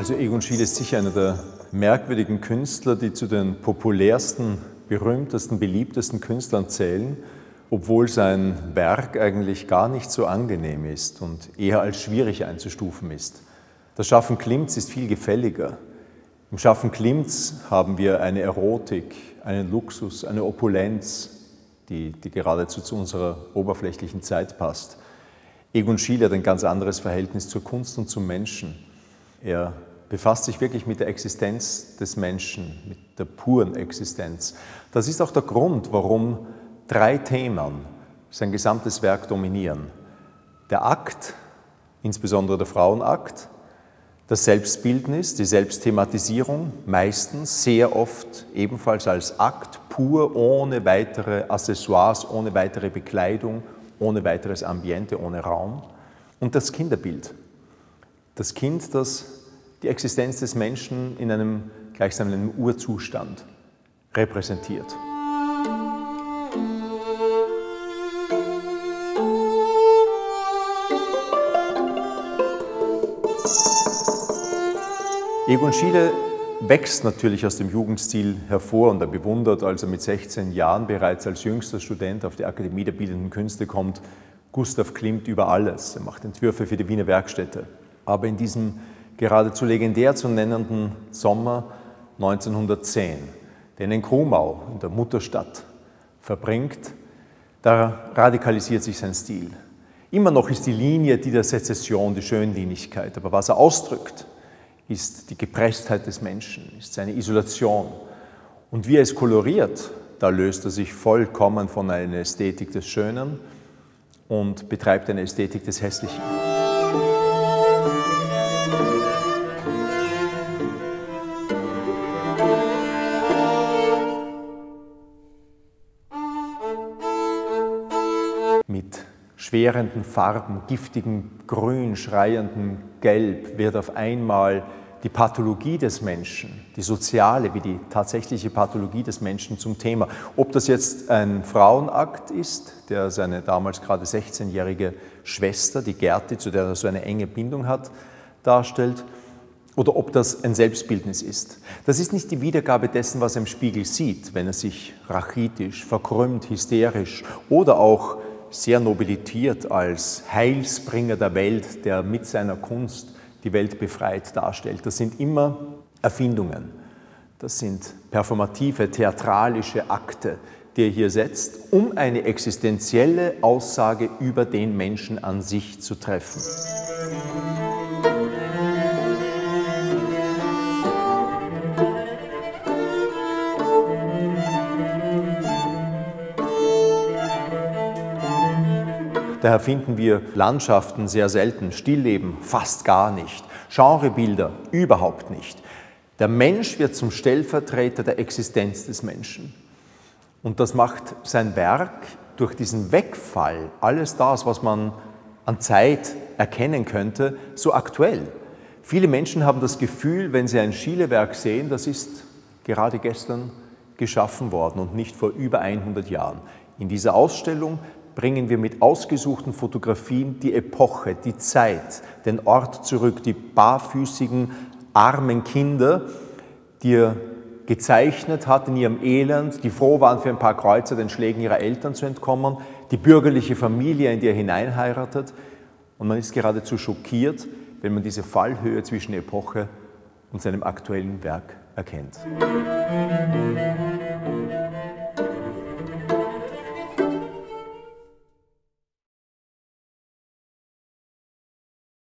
Also Egon Schiele ist sicher einer der merkwürdigen Künstler, die zu den populärsten, berühmtesten, beliebtesten Künstlern zählen, obwohl sein Werk eigentlich gar nicht so angenehm ist und eher als schwierig einzustufen ist. Das Schaffen Klimts ist viel gefälliger. Im Schaffen Klimts haben wir eine Erotik, einen Luxus, eine Opulenz, die, die geradezu zu unserer oberflächlichen Zeit passt. Egon Schiele hat ein ganz anderes Verhältnis zur Kunst und zum Menschen. Er befasst sich wirklich mit der Existenz des Menschen, mit der puren Existenz. Das ist auch der Grund, warum drei Themen sein gesamtes Werk dominieren. Der Akt, insbesondere der Frauenakt, das Selbstbildnis, die Selbstthematisierung, meistens sehr oft ebenfalls als Akt pur, ohne weitere Accessoires, ohne weitere Bekleidung, ohne weiteres Ambiente, ohne Raum. Und das Kinderbild. Das Kind, das die Existenz des Menschen in einem gleichsam einem Urzustand repräsentiert. Egon Schiele wächst natürlich aus dem Jugendstil hervor und er bewundert, als er mit 16 Jahren bereits als jüngster Student auf die Akademie der Bildenden Künste kommt, Gustav Klimt über alles. Er macht Entwürfe für die Wiener Werkstätte. Aber in diesem geradezu legendär zu nennenden Sommer 1910, den in Krumau, in der Mutterstadt, verbringt, da radikalisiert sich sein Stil. Immer noch ist die Linie die der Sezession, die Schönlinigkeit, aber was er ausdrückt, ist die Gepresstheit des Menschen, ist seine Isolation. Und wie er es koloriert, da löst er sich vollkommen von einer Ästhetik des Schönen und betreibt eine Ästhetik des Hässlichen. Schwerenden Farben, giftigen Grün, schreiendem Gelb wird auf einmal die Pathologie des Menschen, die soziale wie die tatsächliche Pathologie des Menschen zum Thema. Ob das jetzt ein Frauenakt ist, der seine damals gerade 16-jährige Schwester, die Gerti, zu der er so eine enge Bindung hat, darstellt, oder ob das ein Selbstbildnis ist. Das ist nicht die Wiedergabe dessen, was er im Spiegel sieht, wenn er sich rachitisch, verkrümmt, hysterisch oder auch sehr nobilitiert als Heilsbringer der Welt, der mit seiner Kunst die Welt befreit darstellt. Das sind immer Erfindungen. Das sind performative, theatralische Akte, die er hier setzt, um eine existenzielle Aussage über den Menschen an sich zu treffen. Daher finden wir Landschaften sehr selten, Stillleben fast gar nicht, Genrebilder überhaupt nicht. Der Mensch wird zum Stellvertreter der Existenz des Menschen. Und das macht sein Werk durch diesen Wegfall, alles das, was man an Zeit erkennen könnte, so aktuell. Viele Menschen haben das Gefühl, wenn sie ein Schielewerk sehen, das ist gerade gestern geschaffen worden und nicht vor über 100 Jahren. In dieser Ausstellung bringen wir mit ausgesuchten Fotografien die Epoche, die Zeit, den Ort zurück, die barfüßigen, armen Kinder, die er gezeichnet hat in ihrem Elend, die froh waren, für ein paar Kreuzer den Schlägen ihrer Eltern zu entkommen, die bürgerliche Familie, in die er hineinheiratet. Und man ist geradezu schockiert, wenn man diese Fallhöhe zwischen Epoche und seinem aktuellen Werk erkennt. Musik